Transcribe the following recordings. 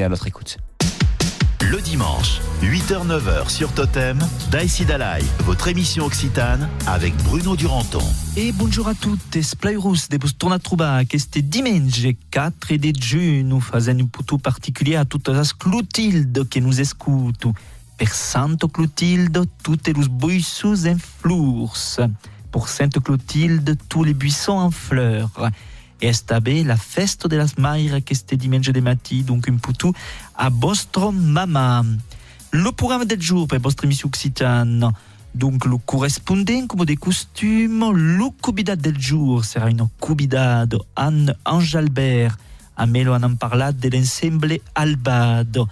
Et à notre écoute. Le dimanche, 8h-9h sur Totem, Daïsi Dalai, votre émission occitane avec Bruno Duranton. E buongiorno a tutti, Splairus de torna a trobar este diumenge 4 de giugno fazendo un putu particulier a tutte as Clotilde que nos escuto. Per Santo Clotilde, tutti os buissos en fleurs. Pour Sainte Clotilde, tous les buissons en fleurs. Esta be la festa de las maire que este diumenge de matí, donc un putu a vostro mama. Le programme del jour per vostra émission occitane. Donc le correspondant comme des costumes, le cubidat del jour sera une cubidad Anne Anjalbert. A melo han parlat de l'ensemble Albado.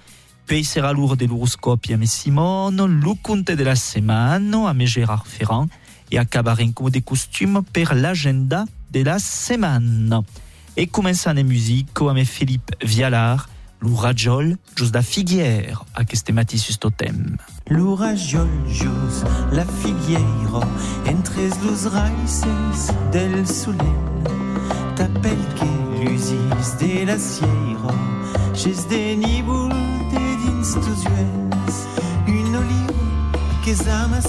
Poi sera l'our de l'horoscope me Simone, le conte de la semaine me Gérard Ferrand et acabarem comme des costumes per l'agenda de la semaine. Et commençant les musiques a me Philippe Vialard, l'ourajol just la figuière a este mati sus totem. L'urajol jus la figueiro entre los raíces del solen T'appelle que l'usis de la sierra Chez des nibul de dins Une olive que zama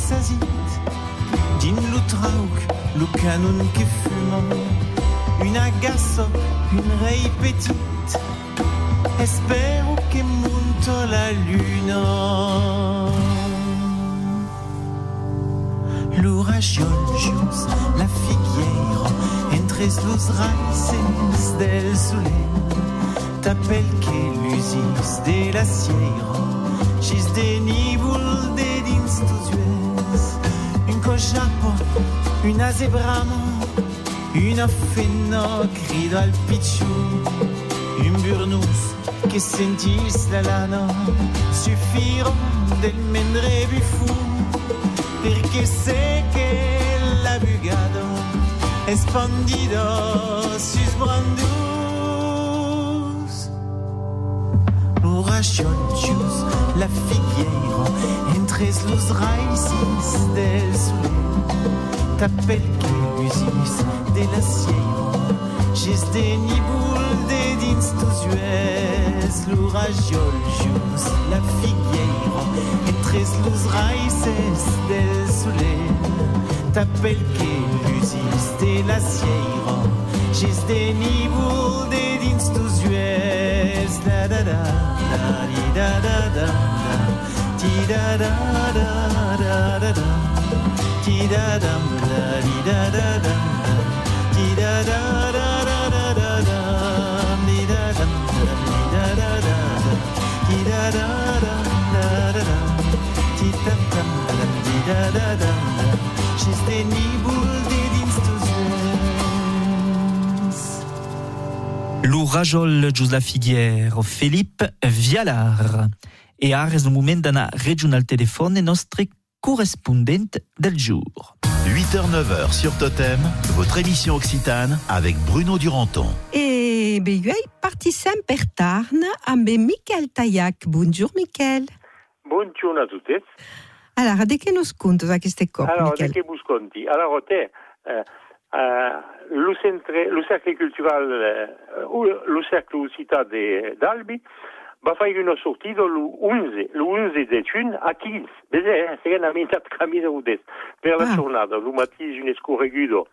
Din lo trauc, lo canon que fumant Une agasso, une rei petite. Espero que monte la luna L'ouragiol jus la figueira Entre los raíces del solen T'appelle que l'usis de la sierra? Un azebramo Una fena grido al pichu Un burnous que sentis la lana. Suffiron del mendre bufou Perché sé que la bugado Espandido sus brandus L'oragion jus la figueira Entre los raíces del solen T'appelle que l'usis de la sierra Gis de nibul de dins tus ues L'oragiol jus la figueira Entre los raíces del solen T'appelle que l'usis de la sierra Gis de nibul de dins tus ues da da da da da da da da da da da da L'ourajol just la Philippe Vialard. Et és el moment d'anar regional telefone nostre correspondent del jour. 8h-9h sur Totem, votre émission occitane avec Bruno Duranton. E be io participem per Tarn amb Miquel Taillac. Bonjour Miquel. Buongiorno a tutti. Allora, de che nos contes queste cose, Allora, Miquel? che busconti? Allora, te, eh, eh, lo, centre, lo cercle cultural, eh, o lo cercle Ucita de d'Albi, va fare una sortita l'11, l'11 de a 15. Vedete, eh, una metà cammino udest. Per la lo un escorregudo,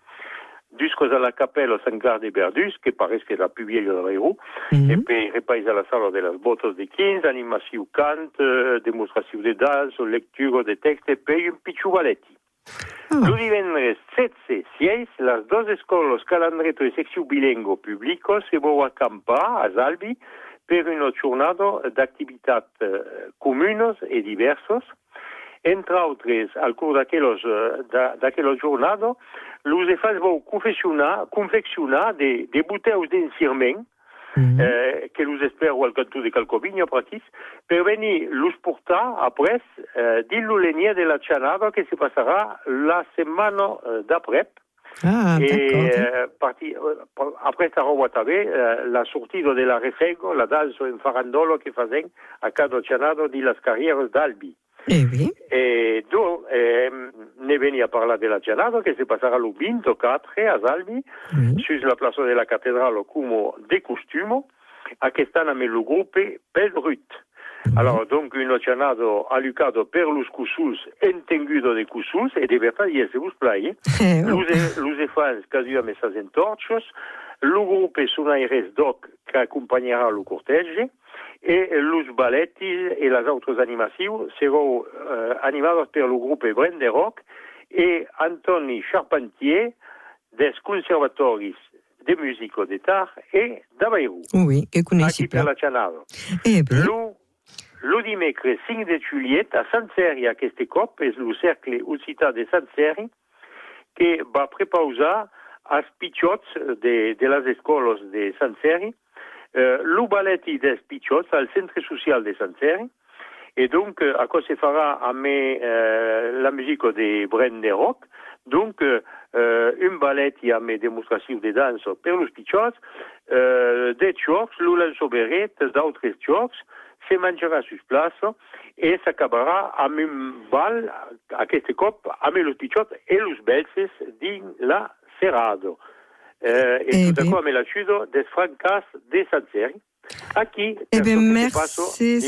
à la Capella San Garde Berdus, che pare che la più vieille dell'Euro, Mhm. e poi ripaisa alla sala delle bottes di 15, animazione cant, eh, dimostrazione di danza, lettura di text e poi un. Ah. Lo divendres 7 6 las dos escolas calandreto e secció bilingo público se vão acampar a Zalbi per una giornata d'activitat eh, comunes e diversos. Entre altres, al curs d'aquelles eh, da- d'aquella jornada, los efants vão confeccionar, confeccionar de, de bouteilles d'encirment Mhm. eh, que los espero al cantó de Calcoviño pratis, per venir los portar après eh, dillo l'enia de la chanada que se passarà la setmana eh, d'après. Ah, et d'accord. eh, també eh, la sortida de la refego, la danza en farandolo que fazen a cada chanada di las carrieres d'Albi. Eh oui. E do, eh, ne a parlar de la giornata che si passerà il 24 a Salvi, oui. su la plaza de la cattedrale come de costume, Aquesta nome lo gruppe Pelbrut. Alors, donc, un oceanado alucado per los cusus entengudo de cusus, e de verdad, y se vos play. Luz, luz e fans casi a mesas entorchos, lo gruppe Sunaires Doc che accompagnerà lo cortege, e los balletti e las autres animacions seront euh, animados per lo gruppe Brende Rock e Antoni Charpentier des conservatoris de musico d'Etat e d'Avairu. Oui, que per pas. la Cianado. Eh Lo, lo dimecres 5 de juliet a Sant Seri aquest cop és lo cercle occità de Sant Seri que va prepausar als pitjots de, de les escoles de Sant Seri eh, lo balletti des pitjots al centre social de Sant Seri et donc euh, a quoi se farà amb euh, la musique de Bren de Rock donc euh, euh, un ballet i amb demostració de dansa per los pitjots euh, des jocs, lo lançoberet d'altres jocs se menjarà sus plaça i s'acabarà amb un bal aquest cop amb los pitjots e los belses dins la Cerrado. Eh, Eh e tutto bé. qua me l'ajudo des francas de Sant Seri. Aquí, Eh per merci,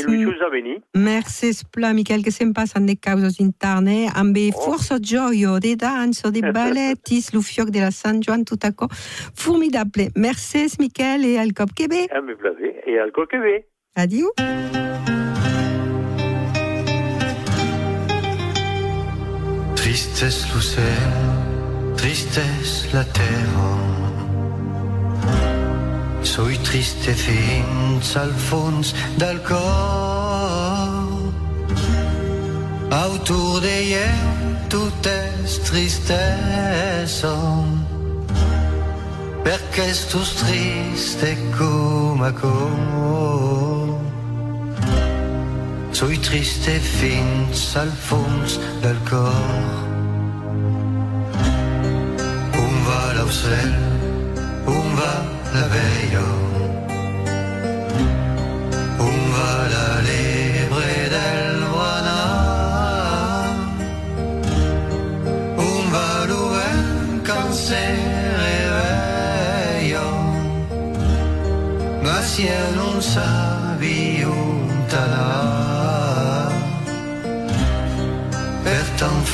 merci spla, Michael, che se'n passen de causes interne, amb oh. Força gioio, de danso, de balletis, lo fioc de la Sant Joan, tot acò. Formidable. Merci, Michael, e al cop que ve. A me plaser. E al Adieu. Tristesse l'océan, tristesse la terra. Soi triste fins al fons del cor. Autour ell tot és tristesa. Perché sto triste come cor. Soi triste fins al fons del cor. On va l'ocel, on va la veille? On va la libre del Guaná. On va l'ouvrir quand se réveille. Ma si elle non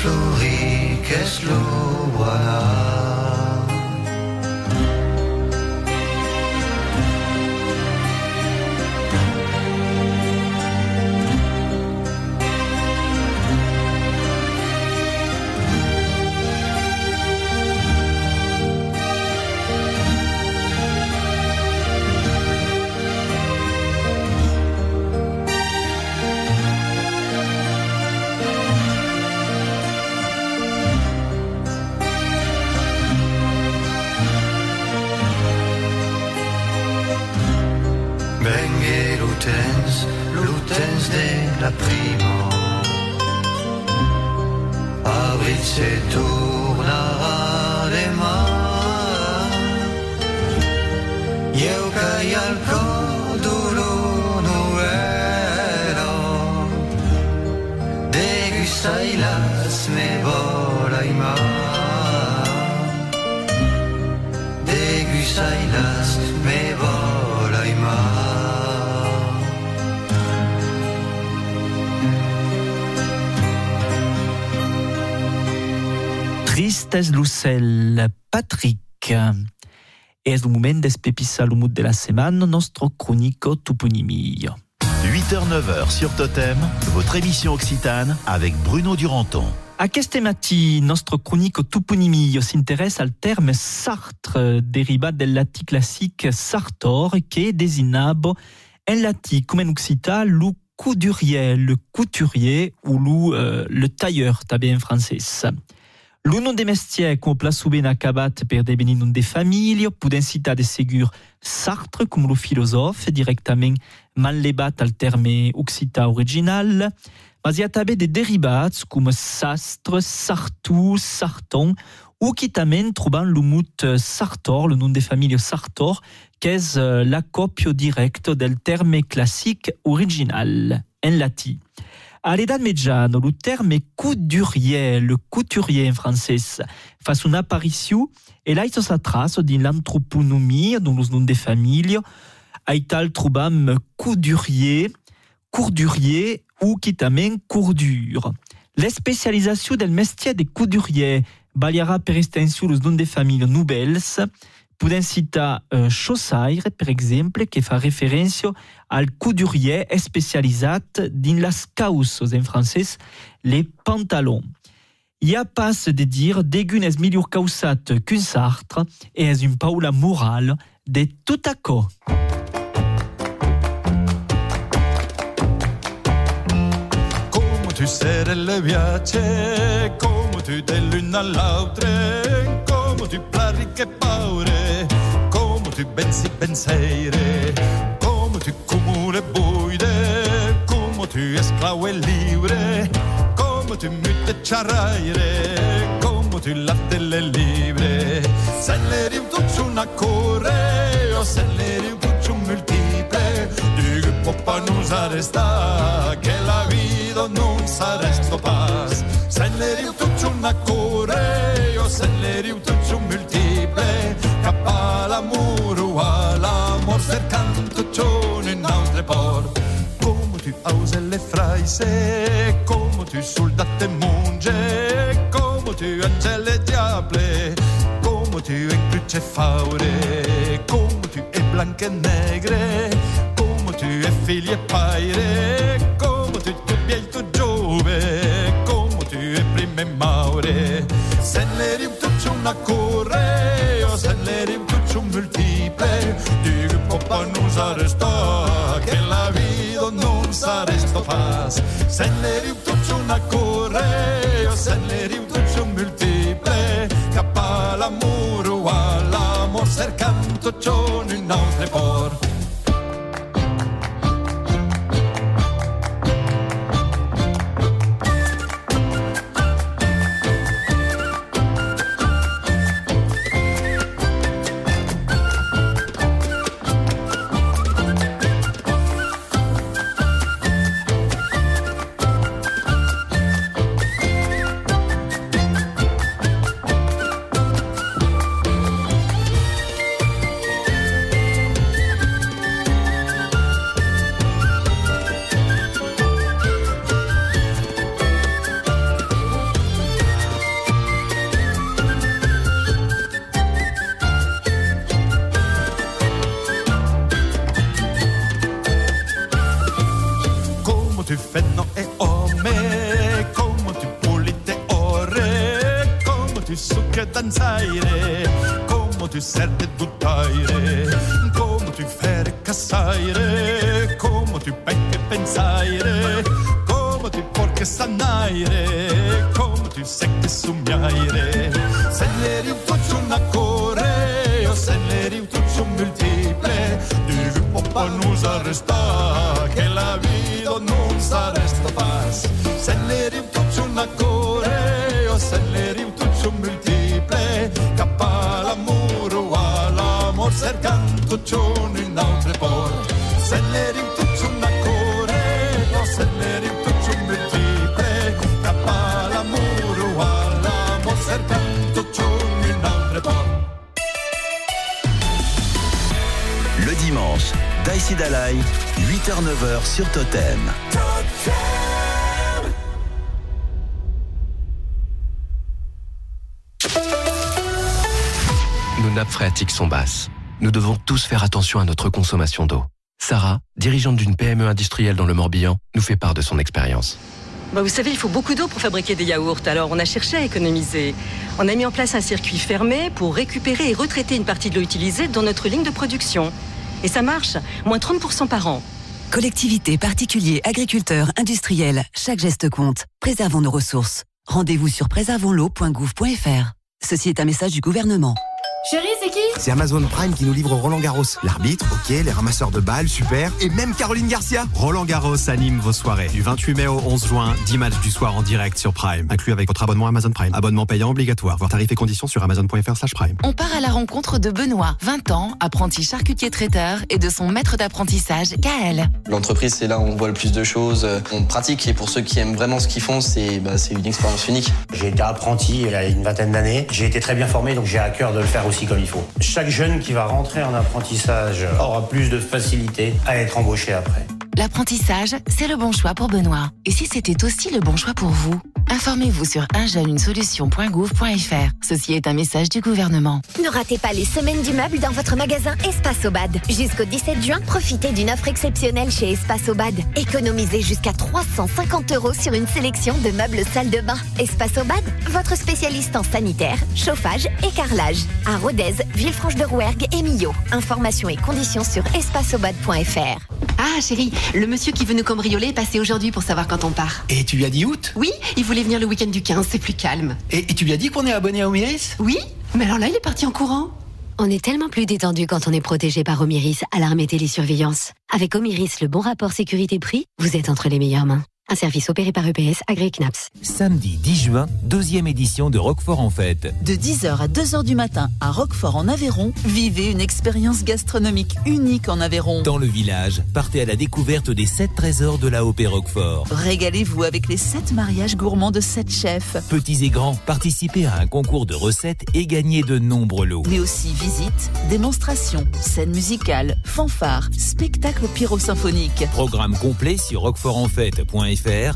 tant florir que és la prima. Abril se tornarà Lucel, Patrick. És el moment d'espepissar le mood de la setmana, nostre chronico toponimio. 8h-9h sur Totem, votre émission occitane avec Bruno Duranton. Aquest matí, nostre chronico toponimio s'intéresse al terme Sartre, derivat del latí classique Sartor, che designava en latí comme en occitan le couturier, le couturier ou le, euh, le tailleur, també en francès. L'un des mestiers qu'on place ben acabat per devenir de famille, podem citar de segur Sartre com le philosophe, directament manlevat al terme occità original, mas hi ha també de derivats com Sastre, Sartou, Sarton, ou qui també trobant le mot Sartor, le nom de famille Sartor, que és eh, la còpia directa del terme classique original, en latí. Mitjana, le terme couturier, le couturier en francès, fa son apparition et là se trace dans l'anthroponomie, dans les noms de famille, aital trobam coudurier, courdurier ou qui tamen courdure. La spécialisation del mestier des couduriers baliara per extensione los noms de familles nouvelles Podem citar uh, Chaussaire, per exemple, que fa referència al coudurier especialitzat dins les causses, en francès, les pantalons. Hi ha pas de dir degun és millor causat qu'un sartre e és un paula moral de tot acò. Come tu sei le piace, come tu dai l'una all'altra, come tu parli che paure, pensi pensiere, come tu comune buide, come tu esclavo e libre, come tu mute ciarraire, come tu latte le libre, se rim tu una corre, o se rim tu multiple, dico poppa non s'arresta, che la vida non s'arresta pas, se rim tu una corre, o se ne rim e blanche e negre, come tu e figli e paire, come tu tu biel tu giove, come tu e prime e maure, se ne rim tu una corre, o se ne rim tu multiple, dico poppa non s'arresta, che la vida non s'arresta pas, se ne rim tu una corre, o se ne rim tu multiple, cappa l'amore, stationen aus dem Ohr. Come tu Nous devons tous faire attention à notre consommation d'eau. Sarah, dirigeante d'une PME industrielle dans le Morbihan, nous fait part de son expérience. Bah, vous savez, il faut beaucoup d'eau pour fabriquer des yaourts, alors on a cherché à économiser. On a mis en place un circuit fermé pour récupérer et retraiter une partie de l'eau utilisée dans notre ligne de production. Et ça marche, moins 30% par an. Collectivités, particuliers, agriculteurs, industriels, chaque geste compte. Préservons nos ressources. Rendez-vous sur préservonsl'eau.gouv.fr. Ceci est un message du gouvernement. Chérie, c'est qui C'est Amazon Prime qui nous livre Roland Garros. L'arbitre, ok, les ramasseurs de balles, super, et même Caroline Garcia. Roland Garros anime vos soirées. Du 28 mai au 11 juin, 10 matchs du soir en direct sur Prime. Inclus avec votre abonnement Amazon Prime. Abonnement payant obligatoire. Voir tarifs et conditions sur amazon.fr slash prime. On part à la rencontre de Benoît, 20 ans, apprenti charcutier traiteur, et de son maître d'apprentissage, Gaël. L'entreprise, c'est là où on voit le plus de choses. On pratique et pour ceux qui aiment vraiment ce qu'ils font, c'est bah, c'est une expérience unique. J'ai été apprenti il y a une vingtaine d'années. J'ai été très bien formé, donc j'ai à cœur de le faire aussi. Chaque jeune qui va rentrer en apprentissage aura plus de facilité à être embauché après. L'apprentissage, c'est le bon choix pour Benoît. Et si c'était aussi le bon choix pour vous Informez-vous sur unjeune-une-solution.gouv.fr. Ceci est un message du gouvernement. Ne ratez pas les semaines du meuble dans votre magasin Espace Obad. Jusqu'au 17 juin, profitez d'une offre exceptionnelle chez Espace Obad. Économisez jusqu'à 350 euros sur une sélection de meubles salle de bain. Espace Obad, votre spécialiste en sanitaire, chauffage et carrelage. À Rodez, Villefranche-de-Rouergue et Millau. Informations et conditions sur espaceobad.fr. Ah, chérie, le monsieur qui veut nous cambrioler est passé aujourd'hui pour savoir quand on part. Et tu lui as dit août? Oui, il voulait venir le week-end du 15, c'est plus calme. Et, et tu lui as dit qu'on est abonné à Omiris? Oui, mais alors là, il est parti en courant. On est tellement plus détendu quand on est protégé par Omiris, alarme et télésurveillance. Avec Omiris, le bon rapport sécurité-prix, vous êtes entre les meilleures mains. Un service opéré par EPS agréé CNAPS. Samedi 10 juin, deuxième édition de Roquefort en fête. De 10h à 2h du matin à Roquefort en Aveyron, vivez une expérience gastronomique unique en Aveyron. Dans le village, partez à la découverte des 7 trésors de la OP Roquefort. Régalez-vous avec les 7 mariages gourmands de 7 chefs. Petits et grands, participez à un concours de recettes et gagnez de nombreux lots. Mais aussi visites, démonstrations, scènes musicales, fanfares, spectacles pyrosymphoniques. Programme complet sur roquefortenfête.fr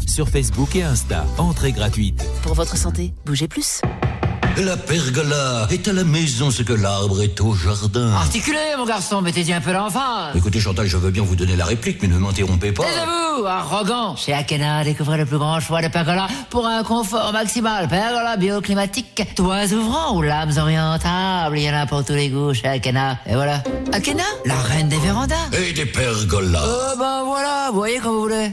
sur Facebook et Insta. Entrée gratuite. Pour votre santé, bougez plus. La pergola est à la maison ce que l'arbre est au jardin. Articulez, mon garçon, mettez-y un peu l'enfance. Écoutez, Chantal, je veux bien vous donner la réplique, mais ne m'interrompez pas. Taisez-vous, arrogant. Chez Akena, découvrez le plus grand choix de pergola pour un confort maximal. Pergola bioclimatique, toits ouvrants ou lames orientables. Il y en a pour tous les goûts chez Akena. Et voilà. Akena, la reine des vérandas. Et des pergolas. Euh, ben voilà, voyez comme vous voulez.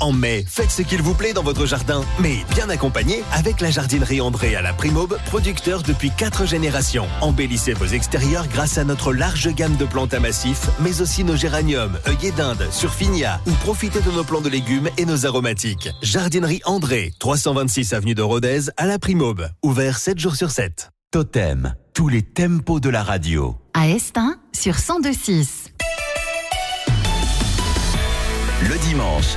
En mai, faites ce qu'il vous plaît dans votre jardin, mais bien accompagné avec la jardinerie André à la Primaube, producteur depuis 4 générations. Embellissez vos extérieurs grâce à notre large gamme de plantes à massifs, mais aussi nos géraniums, œillets d'Inde, surfinia, ou profitez de nos plants de légumes et nos aromatiques. Jardinerie André, 326 avenue de Rodez à la Primaube, ouvert 7 jours sur 7. Totem, tous les tempos de la radio. À Estin, sur 102.6. Le dimanche,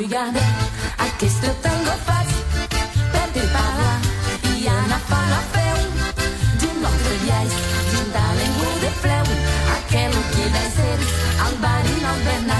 désert. As-tu gardé à qu'est-ce que tango fasse? Perde para, y en a pas la feu. D'un notre vieille, d'un talengo de fleu. Aquel que dá seres, Albarino al Bernat. Le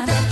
ya.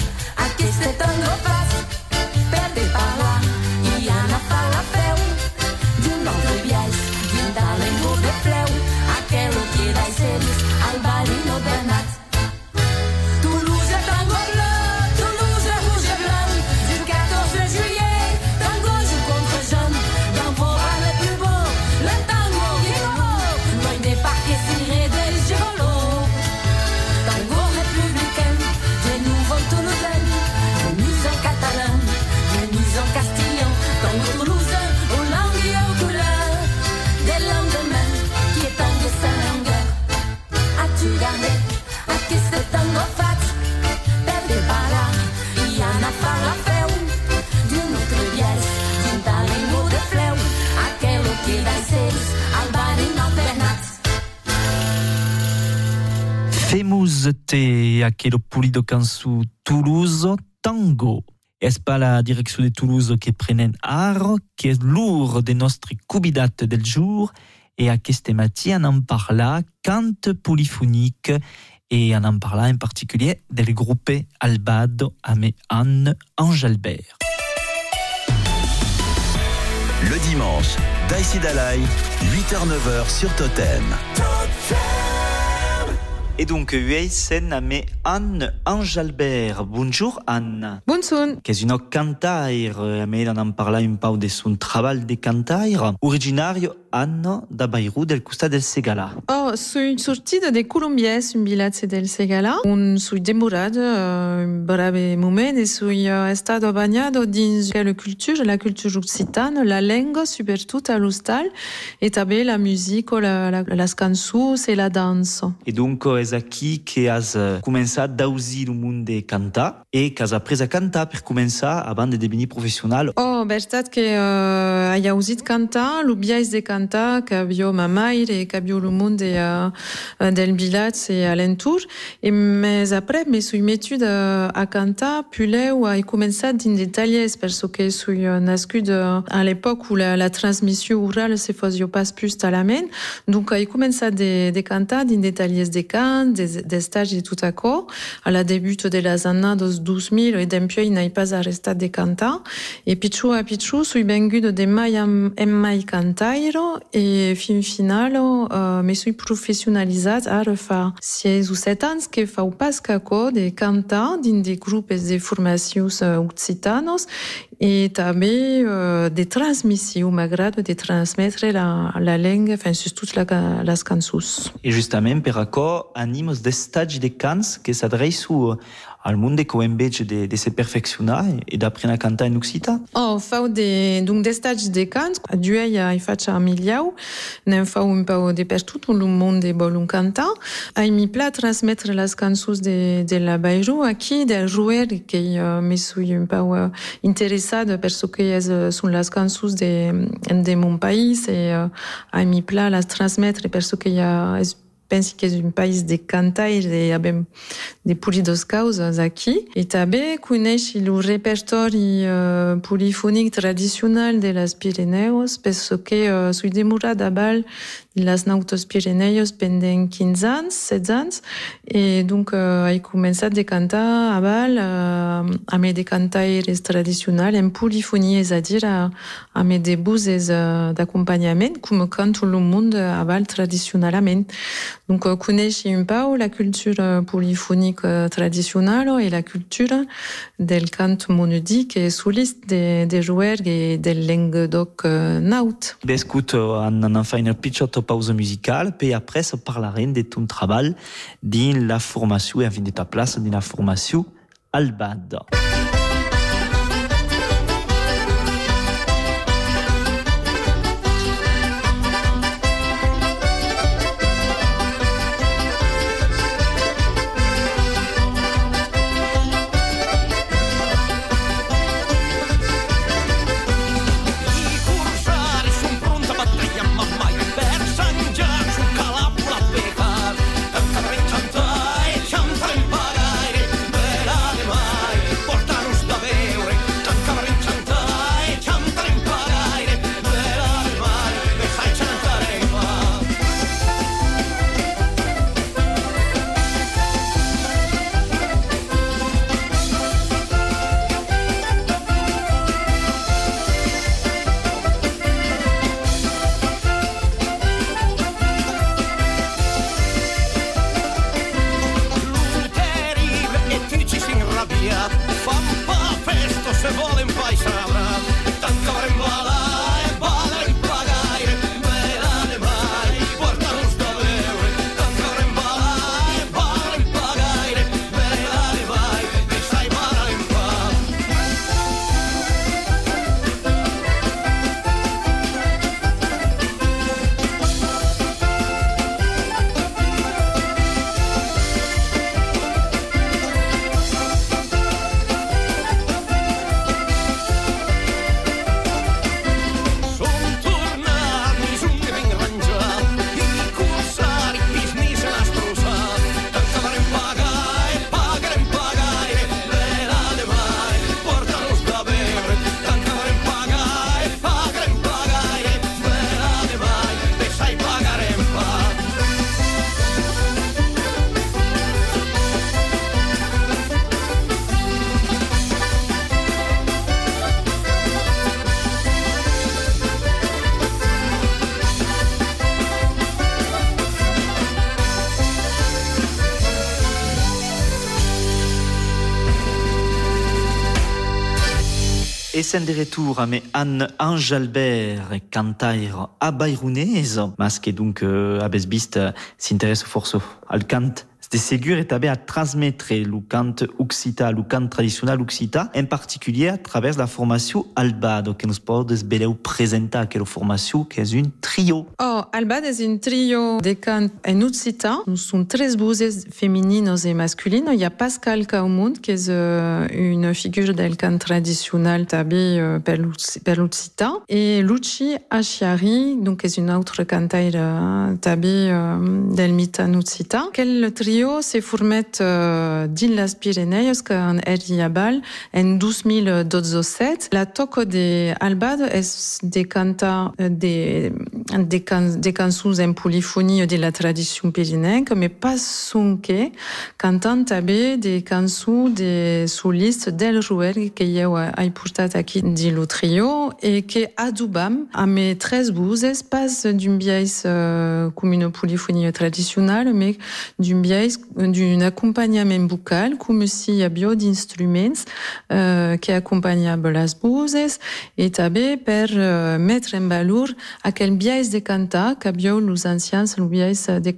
Aquello pulido cansu Toulouse Tango. Es pas la direction de Toulouse qui prenen art, qui est lourd des nostri cubidates del jour, et à queste matí on en parla cante polyphonique, et on en parla en particulier del groupe Albado Ame Anne Angelbert. Le dimanche, Daïsi Dalai, 8h-9h sur Totem. Et donc, Ueisen ame Anne Angelbert. Bonjour Anne. Bonjour. Une cantaire, ame on en parla un peu de son travail de cantaire, originario Anne da Bayrou del Costa del Segala. Oh, sui sortida de Colombies, un bilatze del Segala, un sui demorat, uh, un brave moment, e sui uh, estado bagnado dins la culture, la culture occitane, la langue, soprattutto all'ostal, et també la musique, la, la, las cançons et la danse. Et donc, és aquí que has començat d'ausir el món de cantar e que has après a cantar per començar abans de devenir professional. Oh, veritat que uh, hai ausit cantar, l'obiais de cantar, que havia ma mare, que havia el món de, uh, del bilat e alentour, e mes après, me sui metud uh, a cantar, puleu hai començat din de tallers, perso que sui uh, nascut uh, a l'époque où la, la transmission orale se fazia pas plus talament, donc hai començat de, de cantar din de tallers de cant, des, des stages de tout à coup, à la début de les années 2000, et depuis, n'ai pas arrêté de cantar. Et pichu a pichu, sui vengut de mai en, en mai cantairo, et fin final, uh, me sui professionalitzat a refa 6 ou 7 ans que fau pas caco de cantar din de grupes de formacions uh, occitanos, et també uh, de transmissió, m'agrada de transmetre la, la langue, enfin, surtout la, les cançons. Et justement, per accord, animos d'estats de cants que s'adreço al món de coembege de, de se perfeccionar e d'apprendre a cantar en occità. Oh, fau de, donc d'estats de cants, a duei a faig a miliau, n'en fau un peu de per tot el món de vol un cantar. A mi pla transmetre les cançons de, de la Bairro aquí, del jouer, que uh, me sui un peu uh, interessada per so que es, uh, són les cançons de, de mon país e uh, a mi pla les transmetre per so que ja es pensi que un país de cantaire e avem de polidos causas aqui. E també coneix el repertori uh, polifònic tradicional de les Pirineus, penso que uh, sui demorat a Bal les nautos Pirineus pendent 15 anys, 16 anys, e donc uh, he començat de cantar a Bal uh, amb de cantaires tradicionals en polifonia, és a dir, a, amb de buses uh, d'acompanyament, com el món a Bal tradicionalament. Donc, euh, coneix un peu la culture polyphonique euh, traditionnelle et la culture del cant monodique et soliste des de joueurs et del Languedoc euh, naut. Bescut, en en fa une pause musicale, puis après, ça parlerait de ton travail dans la formation et en fin de ta place dans la formation Albad. Et sen de retour mais Anne Angelbert cantaire abairounese, mas que donc euh, abesbist s'intéresse forso al cant de ségur est à transmettre le cant occita, le cant traditionnel occita, en particulier à travers la formation Albado, que nous peut beleu présenter quelle formation qui est une trio. Oh, Albado est une trio de cant en occita. Nous sommes très bouses féminines et masculines. Il y a Pascal Kaumund, qui est euh, une figure del cant traditionnel tabé euh, per l'occita, et Luci Achiari, donc est une autre cantaire euh, tabé del mitan occita. Quel trio trio se formet uh, din las Pireneios que en Eriabal en 2017. La toco de Albado es de canta de, de, can, de cançons en polifonie de la tradition pirinenca, mais pas sonque, cantant també de cançons de solistes del Ruel que eu ai portat aquí di lo trio e que adubam a mes tres buses pas d'un biais uh, com une polyphonie traditionnelle, mais d'un biais d'un accompagnement buccal, comme si y a bio d'instruments euh, qui accompagnables las buses et també per euh, mettre en valor aquel biais de cantar que bio los ancians el biais de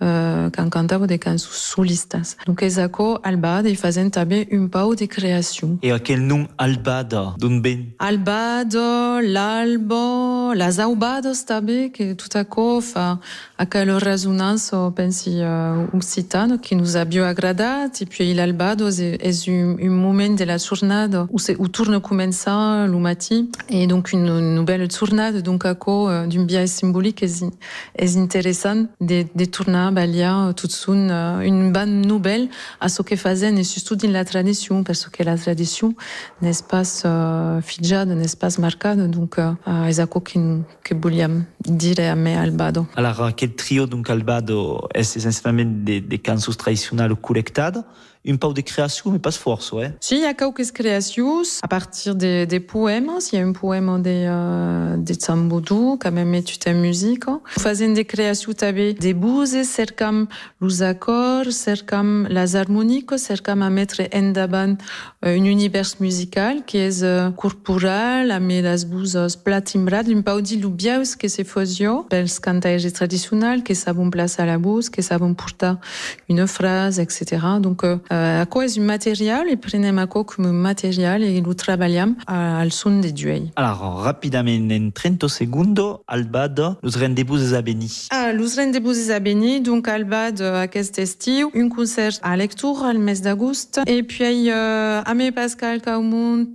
uh, can cantava de cançons solistas. Donc és aco albada i fazen també un pau de creació. Et aquel nom albada, d'on ben? Albado, l'albo, las aubados també, que tout aco fa aquella resonança, pensi, uh, occitano, que nous a bio agradat, et puis l'albado és un, un moment de la jornada où, où tourne comença lo matí, et donc une, une belle jornada, donc aco uh, d'un biais symbolique és, és interessant de, de tornar balia tutsun uh, une bonne nouvelle à ce que fazen et surtout dans la tradition parce que la tradition n'est pas uh, fijada, n'est pas marcada donc uh, es aco que, voliam dire a me albado. Alors quel trio donc albado est essentiellement des, des cançons traditionnelles collectades? Un peu de création, mais pas force, ouais. Si, il y a quelques créations à partir des, des poèmes. Il y a un poème de, euh, de Tsamboudou, quand même étude en musique. Nous faisons des créations tabé des bouses, cercam les accords, cercam las harmoniques, cercam à mettre en davant un univers musical qui est uh, corporal, mais las bouses platimbrad, un peu de lubiaus que se fosio, pels cantaires traditionnels, que savent place à la bouse, que savent porter une phrase, etc. Donc, uh, a quoi est un matériel et prenem a quoi comme matériel et nous travaillons al son des duels. Alors, rapidement, en 30 segundos, Albad, nous rendez-vous des abénis. Ah, nous rendez-vous des abénis, donc Albad, aquest estiu, un concert à lecture al mes d'agost, et puis euh, Amé Pascal Caumont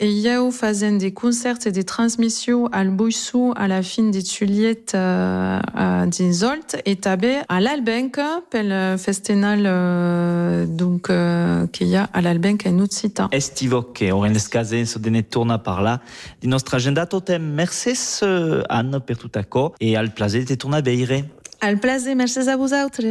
et eu faisant des concerts et des transmissions al Boissou à la fin des Tuliet euh, à Dinzolt, et tabé à l'Albenca, pel festival euh, donc donc euh, qu'il y a à l'Albenca en Utsita. Estivoque, on l'escase se dene tourna par là. Di nostra agenda totem, merci Anne per tout accord et al plaisir de tourner beire. Al plaisir, merci à vous autres.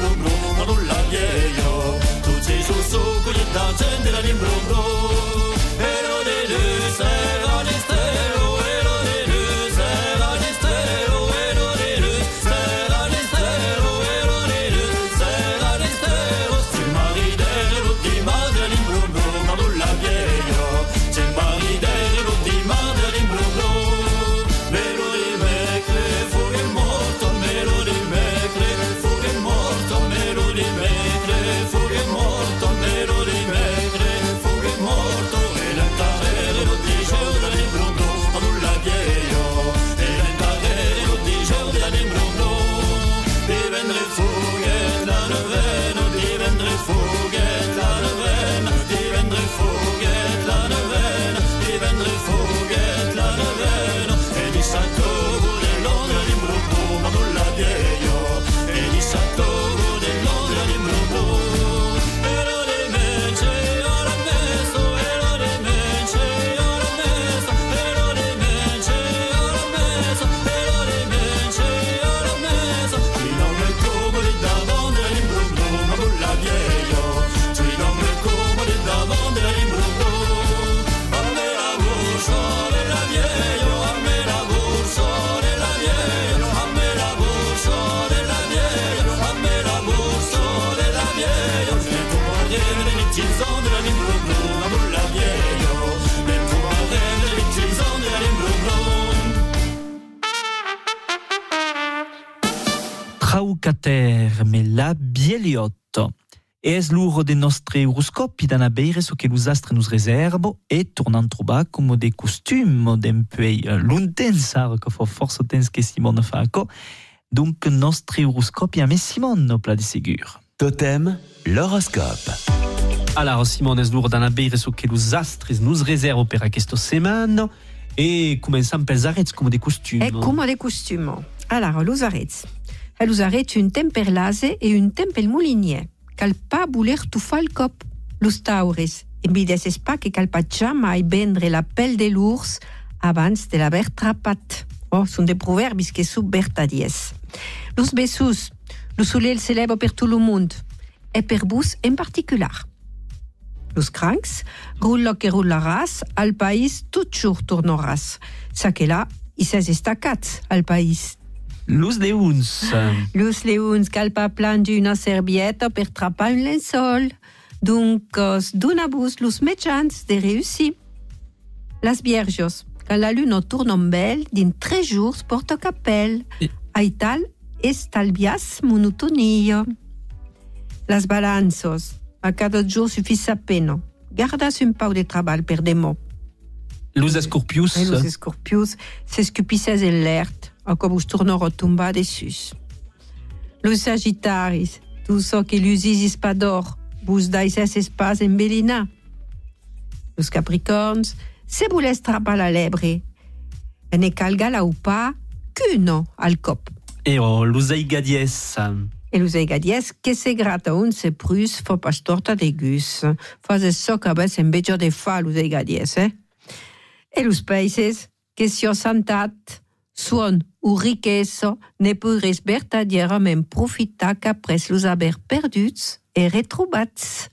Ma nulla la bieliotto. Es l'uro de nostre horoscopi d'ana beire so che los astres nous reservo e tornant trobar come de costum d'un peu lontens, que fa força temps que Simone fa aco. Donc nostre horoscopi a me Simone pla de segur. Totem, l'horoscope. Alors, Simone es l'uro d'ana beire so che los astres nous reservo per aquesta setmana e començam pels arrets come de costum. E come de costume. Alors, los arrets. E arrets un temper lase e un temper moulinier. Cal pa voler tufar el cop. Los taures. Envides pas que cal pa jamais vendre la pelle de l'ours abans de l'haver trapat. Oh, són de proverbis que sub vertadies. Los bessus. Lo soleil s'eleva per tot el món, e per vos en particular. Los crancs, rulla que rullaràs, al país toujours tornaràs. Sa que là, i ses estacats al país. Los leuns. Los leons cal pa plan d'una servieta per trapar un lensol. Donc, os donabus los metjans de réussir. Las vierges, quand la lune tourne en belle, din tres jours porta capel. Aital estalvias monotonia. Las balanzos, a cada jour suffis a pena. Gardas un pau de treball per demò. Los escorpius. Los escorpius s'escupisses en l'ert, a com us tornarà a tombar dessus. Los sagittaris, tu so que l'usis pas d'or, vos dais espas en belina. Los capricorns, se voles trapar la lebre, e ne calga la ou pas, qu'uno al cop. E oh, los aigadies. E los aigadies que se grata un se prus fa pas torta de gus. Fas so que abes en bejo de fa los aigadies, eh? E los países que si ho santat suon u riqueso ne podres vertadierament profitar qu'apres los haver perduts e retrobats.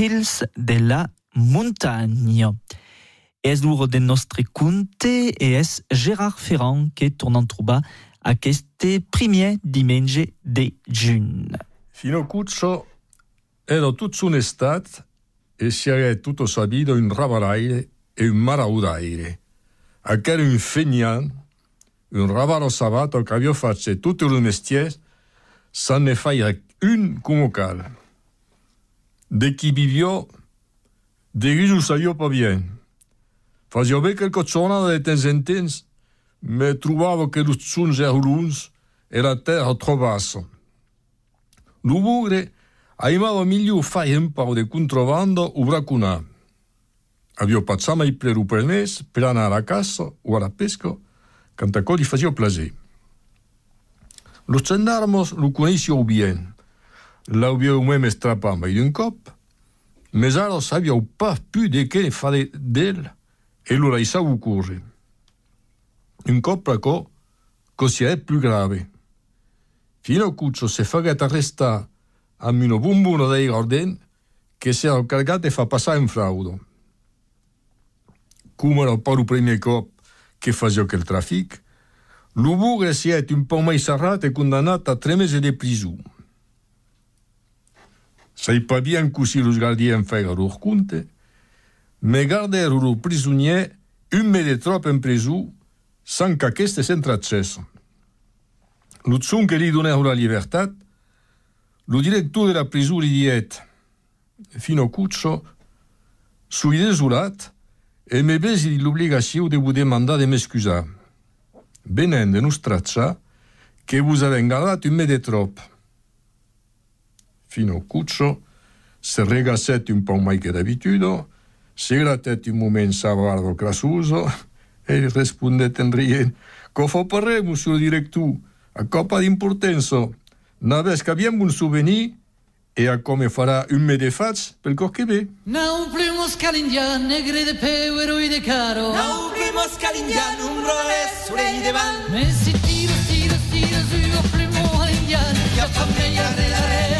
Hills de la montagne. Es l'uro de nostre conte e es Gérard Ferrand que tornant trobar Aquest primer diumenge de juny. Fino Cuccio era tutto su un'estate e si era tutto sabido un ravaraire e un maraudaire. Aquel un feignant, un ravaro sabato che aveva fatto tutti i mestieri, se ne faille un come cal. De chi vivió, de riso salió pas bien. Qualche giornata de temps en temps, me trovavo che los zuns erruns e la terra troppo bassa. L'umore aimava meglio fare un po' di contrabbando o bracunà. Aveva passato il pleru per andare a casa o alla pesca, quando gli faceva piacere. Los gendarmes lo conoscevo bien. L'aveva même strappata in un cop, ma alors savia pas più di che fare d'elle e lo lasciavo correre. Un cop placò, così è più grave. Fino a Cuccio si è fatto arrestare a un bombono dei Gordon che si era cargato e fa passare in fraude. Come era pas il primo cop che faceva quel traffic, l'Ubugre si è un po' mai serrato e condannato a tre mesi di prigione. Sai pas bien così los gardiens feien lor conte, me gardero lo prisonier un me de trop in preso sans qu'aqueste s'entracesse. Lo zon che gli donèrent la libertat, lo director de la prison li diet, fino Cuccio, sui desolat, e me besi l'obligació de vous demander de m'excusar. Venen de nos tracciar que vous avez gardat un me de trop. Fino Cuccio se regasset un po' mai che d'abitudo, si grattet un moment sa barba crassuso e rispondet en rient «Co fa parrem, monsieur le director, a copa d'importenso, n'aves que abbiamo un souvenir e a come farà un me de fats pel cos che ve». Non primos calindian, negre de peu i de caro. Non primos calindian, un roles surei de van. Me si tiro, tiro, tiro, suivo primo calindian. Ya fa me ya re la re,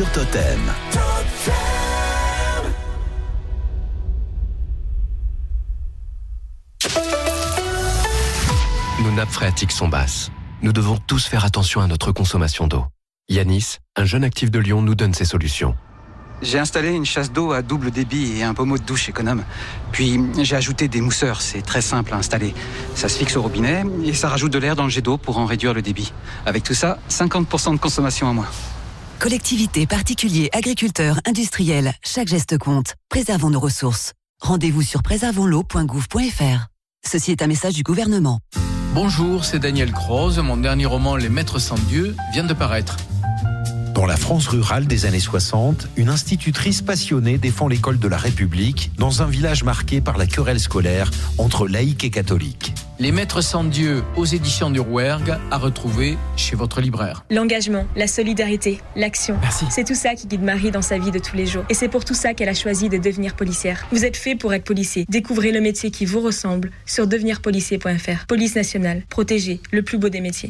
sur Totem. Nos nappes phréatiques sont basses. Nous devons tous faire attention à notre consommation d'eau. Yanis, un jeune actif de Lyon, nous donne ses solutions. J'ai installé une chasse d'eau à double débit et un pommeau de douche économe. Puis j'ai ajouté des mousseurs, c'est très simple à installer. Ça se fixe au robinet et ça rajoute de l'air dans le jet d'eau pour en réduire le débit. Avec tout ça, 50% de consommation en moins. Collectivités, particuliers, agriculteurs, industriels, chaque geste compte. Préservons nos ressources. Rendez-vous sur préservonsleau.gouv.fr. Ceci est un message du gouvernement. Bonjour, c'est Daniel Croze. Mon dernier roman Les Maîtres sans Dieu vient de paraître. Dans la France rurale des années 60, une institutrice passionnée défend l'école de la République dans un village marqué par la querelle scolaire entre laïcs et catholiques. Les Maîtres sans Dieu aux éditions du Rouergue à retrouver chez votre libraire. L'engagement, la solidarité, l'action. C'est tout ça qui guide Marie dans sa vie de tous les jours. Et c'est pour tout ça qu'elle a choisi de devenir policière. Vous êtes fait pour être policier. Découvrez le métier qui vous ressemble sur devenirpolicier.fr. Police nationale, protégée, le plus beau des métiers.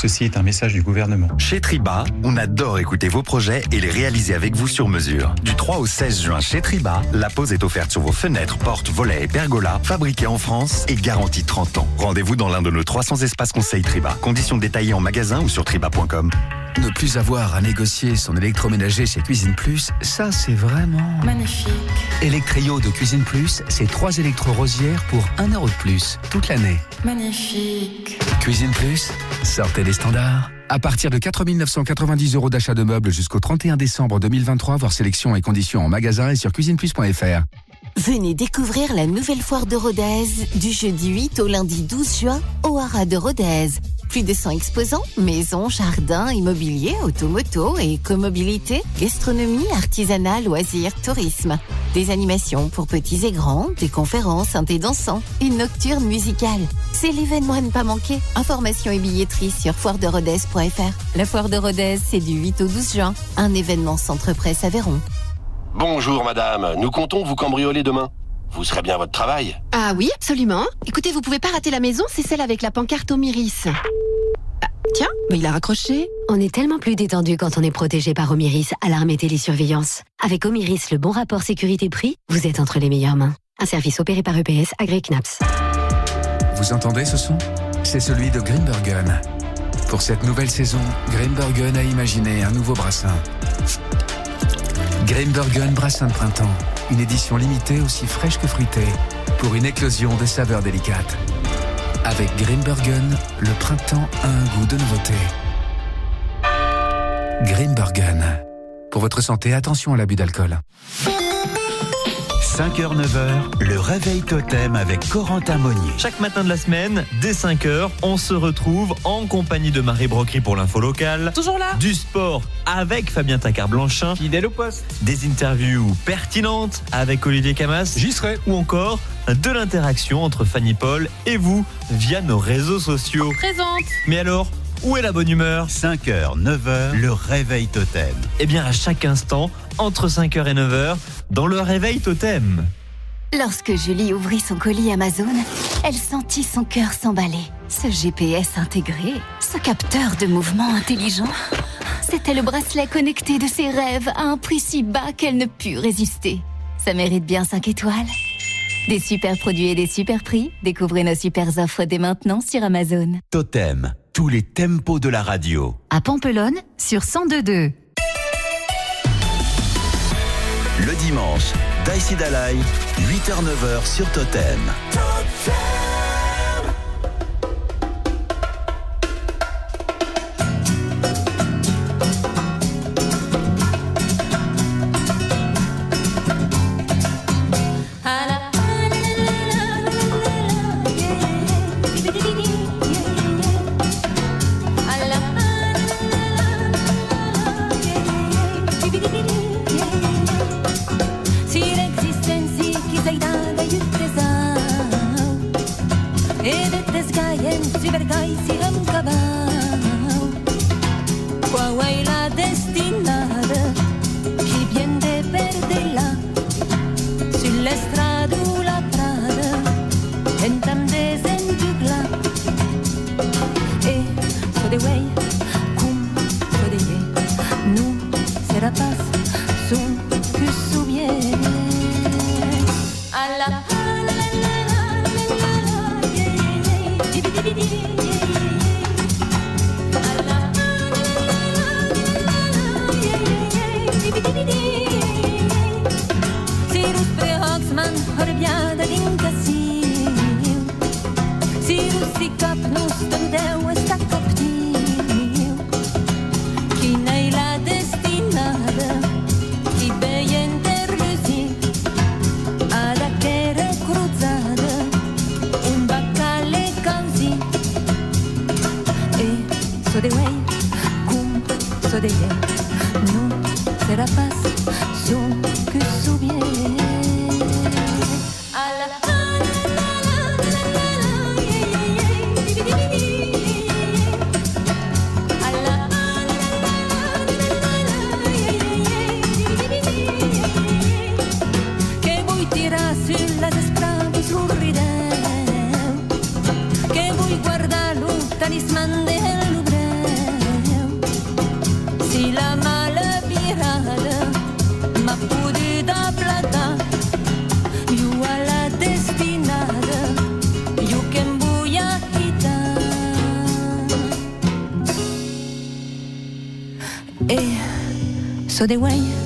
Ceci est un message du gouvernement. Chez Triba, on adore écouter vos projets et les réaliser avec vous sur mesure. Du 3 au 16 juin chez Triba, la pose est offerte sur vos fenêtres, portes, volets et pergolas, fabriqués en France et garantis 30 ans. Rendez-vous dans l'un de nos 300 espaces conseils Triba. Conditions détaillées en magasin ou sur triba.com. Ne plus avoir à négocier son électroménager chez Cuisine Plus, ça c'est vraiment... Magnifique. Electrio de Cuisine Plus, c'est trois électro-rosières pour 1 euro de plus, toute l'année. Magnifique. Cuisine Plus, sortez des standards. À partir de 4 990 euros d'achat de meubles jusqu'au 31 décembre 2023, voir sélection et conditions en magasin et sur cuisineplus.fr. Venez découvrir la nouvelle foire de Rodez du jeudi 8 au lundi 12 juin au Haras de Rodez. Plus de 100 exposants, maisons, jardins, immobilier, automoto et comobilité, gastronomie, artisanat, loisirs, tourisme. Des animations pour petits et grands, des conférences, un thé dansant, une nocturne musicale. C'est l'événement à ne pas manquer. Informations et billetterie sur foirederodez.fr. La foire de Rodez, c'est du 8 au 12 juin. Un événement Centre Presse Aveyron. Bonjour madame, nous comptons vous cambrioler demain. Vous serez bien à votre travail Ah oui, absolument. Écoutez, vous pouvez pas rater la maison, c'est celle avec la pancarte Omiris. Ah, tiens, mais il a raccroché. On est tellement plus détendu quand on est protégé par Omiris, alarme et télésurveillance. Avec Omiris, le bon rapport sécurité-prix, vous êtes entre les meilleures mains. Un service opéré par EPS, Agri Knaps. Vous entendez ce son? C'est celui de Grimbergen. Pour cette nouvelle saison, Grimbergen a imaginé un nouveau brassin. Grimbergen Brassin de printemps. Une édition limitée aussi fraîche que fruitée. Pour une éclosion de saveurs délicates. Avec Grimbergen, le printemps a un goût de nouveauté. Grimbergen. Pour votre santé, attention à l'abus d'alcool. 5h, 9h, le réveil totem avec Corentin Monnier. Chaque matin de la semaine, dès 5h, on se retrouve en compagnie de Marie Brocry pour l'info locale. Toujours là Du sport avec Fabien Tacard-Blanchin. Fidèle au poste. Des interviews pertinentes avec Olivier Camas. J'y serai. Ou encore de l'interaction entre Fanny Paul et vous via nos réseaux sociaux. Présente. Mais alors, où est la bonne humeur 5h, 9h, le réveil totem. Eh bien, à chaque instant, entre 5h et 9h, dans le réveil totem. Lorsque Julie ouvrit son colis Amazon, elle sentit son cœur s'emballer. Ce GPS intégré, ce capteur de mouvement intelligent, c'était le bracelet connecté de ses rêves à un prix si bas qu'elle ne put résister. Ça mérite bien 5 étoiles. Des super produits et des super prix, découvrez nos super offres dès maintenant sur Amazon. Totem, tous les tempos de la radio. À Pampelonne, sur 102.2. Le dimanche, Daïsi Dalai, 8h-9h sur Totem. So de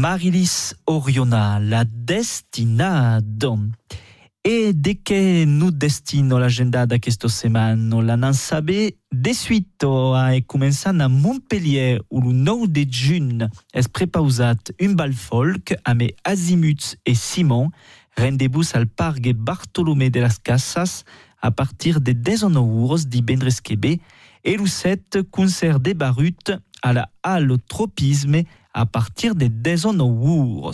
Marilis Oriona, la destinado. E de que nous destino l'agenda d'aquesta setmana? La nan saber de suite a començant a Montpellier où le 9 de juny es prepausat un bal folk amb Azimuts et Simon rendez-vous al parc Bartolomé de las Casas a partir de 19 euros divendres que ve et le 7 concert de Barut à la a partir de 19 euros.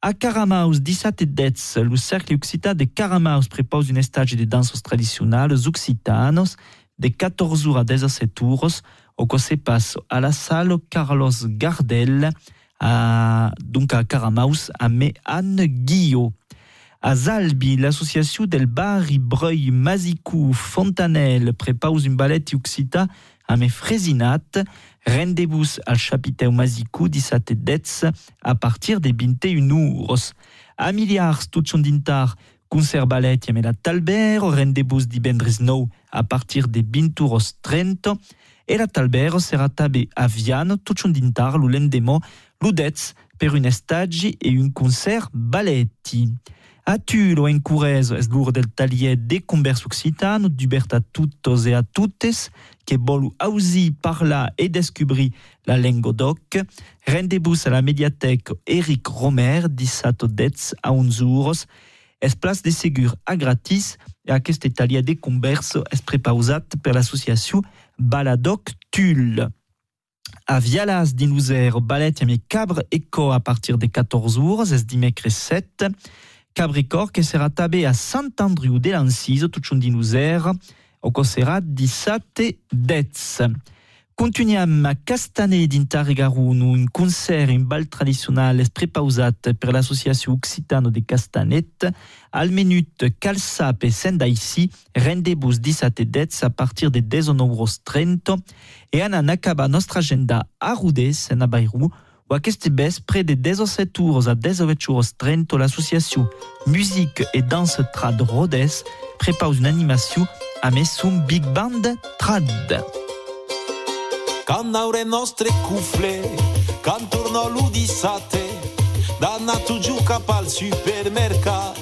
A Caramaus, 17 dets, le cercle occità de Caramaus prepose une stage de danses tradicionales occitanos de 14 heures à 17 euros, au se passe à la salle Carlos Gardel, à, donc à Caramaus, à Anne Guillot. A Zalbi, l'association del Bari Breuil Mazicou Fontanel prepause une ballet occita à mes Frésinat, rendez-vous al chapiteu Mazicou 17 dets à partir des 21 euros. A Miliars, tutson dintar, concert ballet y la Talbert, rendez-vous divendres nou à partir des 20 euros 30, et la Talbert sera tabé à Viane, tutson dintar, l'ulendemo, l'udets, per un stage et un concert balletti. A Tulo en Courez es l'ur del talier de convers occitano, d'ubert a tutos et a toutes, que volu ausi parla et descubrir la lengua doc. Rendez-vous à la médiathèque Eric Romer, 17 dets a 11 euros. Es place de segur a gratis et aquest talier de convers es prepausat per l'association Baladoc Tulle. A Vialas d'Inouzer, ballet yame cabre eco à partir de 14 euros, es dimecres 7. Cabricor que sera tabé à Sant-Andriu de l'Ancise, tout d'Inouzer, sera 17 dets. Continuiamo a Castanet d'Intarregarun, un concert, un bal tradicional prepausat per l'associació Occitano de Castanet. Al minut Calsap e Sendaisi, rendez-vous 17 et 10 a partir de 19h30 e anan acaba nostra agenda a Rodés, en Abairou, o aquest bes près de 17 horas a 18h30 l'associació Musique et Danse Trad Rodés prepaus une animació a més un big band trad. Quand aure nostre cufle, quand torno l'udissate, danna tu giù cap al supermercat.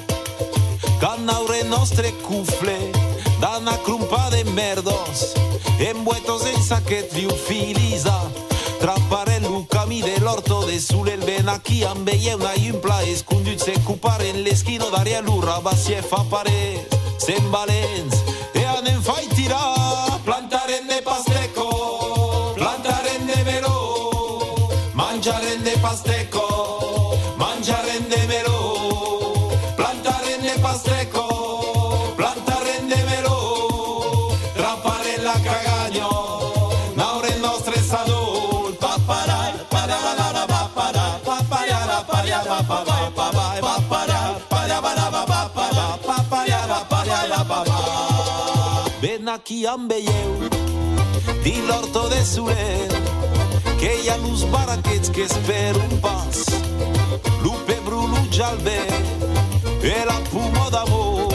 Quand aure nostre cufle, danna crumpa de merdos, envueltos en saquet liufiliza. Trappare lucami dell'orto de sul el ben aquí ambeie una impla escundut se cupare en l'eschino d'aria l'urra basie fa pare sen valens e anem fai tirar plantare ne pasteco aquí ambeieu di l'orto de Surer que hi ha uns baraquets que espero un pas. Lupe Bruno Jalbe e la puma d'amor.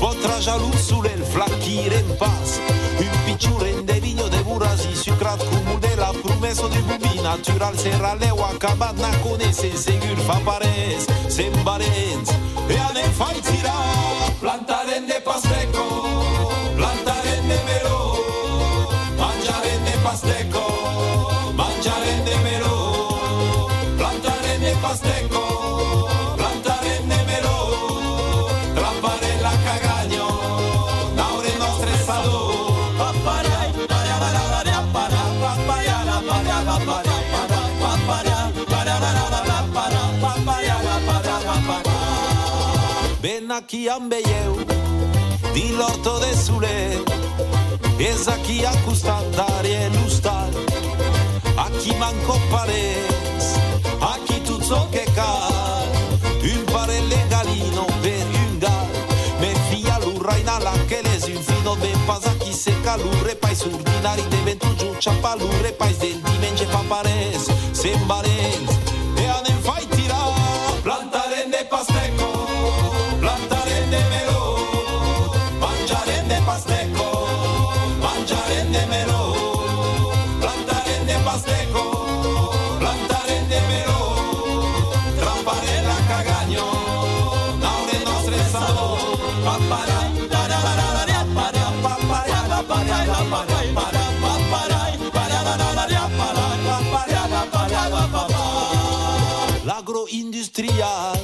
Potra jalou sul el flachir en pas. Un picciure de vigno de burasi sucrat cumul de la promeso de bubi natural serra leu acabat na conese segur fa pares sembarens e anem fai tirar plantaren de pasteco Ben aquí ambeieu di l'orto de Sule Es aquí acustat d'arie l'ustal Aquí manco pares Aquí tutto so che cal. Un pare legalino per un gal. Me fia l'urraina la che les un fino ben pas aquí se calure pais ordinari de ventu giù ciappalure pais del dimenge papares sembarens L'agroindustrial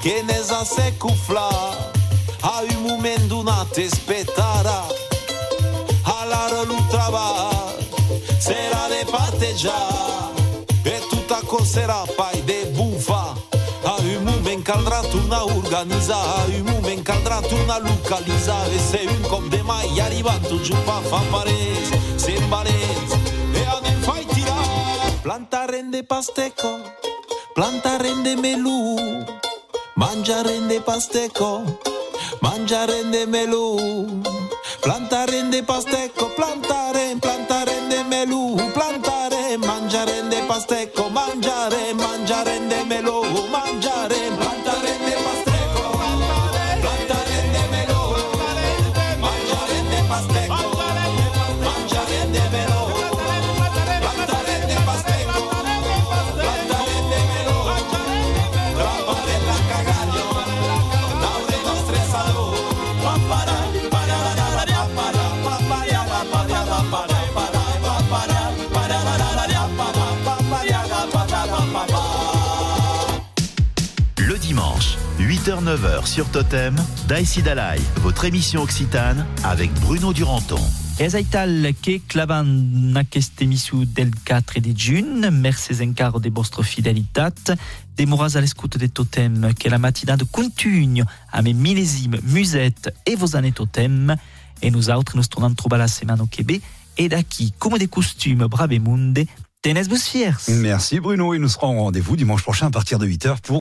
che ne sa se cufla a un moment donat espetara all'ara lu travar sera de parteggiar e tutta cosera pai de bufa a un moment caldrà tornar a organitzar a un moment caldrà tornar a localitzar e se un cop de mai arribant tot giù pa fa pares sent valents e anem fai tirar plantaren de pasteco Planta rende melù, mangia rende pastecco, mangia rende melù. Planta rende pastecco, plantare, planta rende melù, plantare, mangia rende pastecco, mangiare, mangiare. 8h-9h sur Totem, Daïsi Dalai, votre émission occitane avec Bruno Duranton. És aital que clavan aquesta émission del 4 de juny. Merci encara de vostra fidelitat. Demoras a l'escoute de Totem, que la matinada continue amb mil·lèsim muset e vos anè Totem. E nosaltres nos tornem a trobar la setmana que ve et d'acquis comme des costumes bravemunde, tenez-vous fiers. Merci Bruno et nous serons au rendez-vous dimanche prochain à partir de 8h pour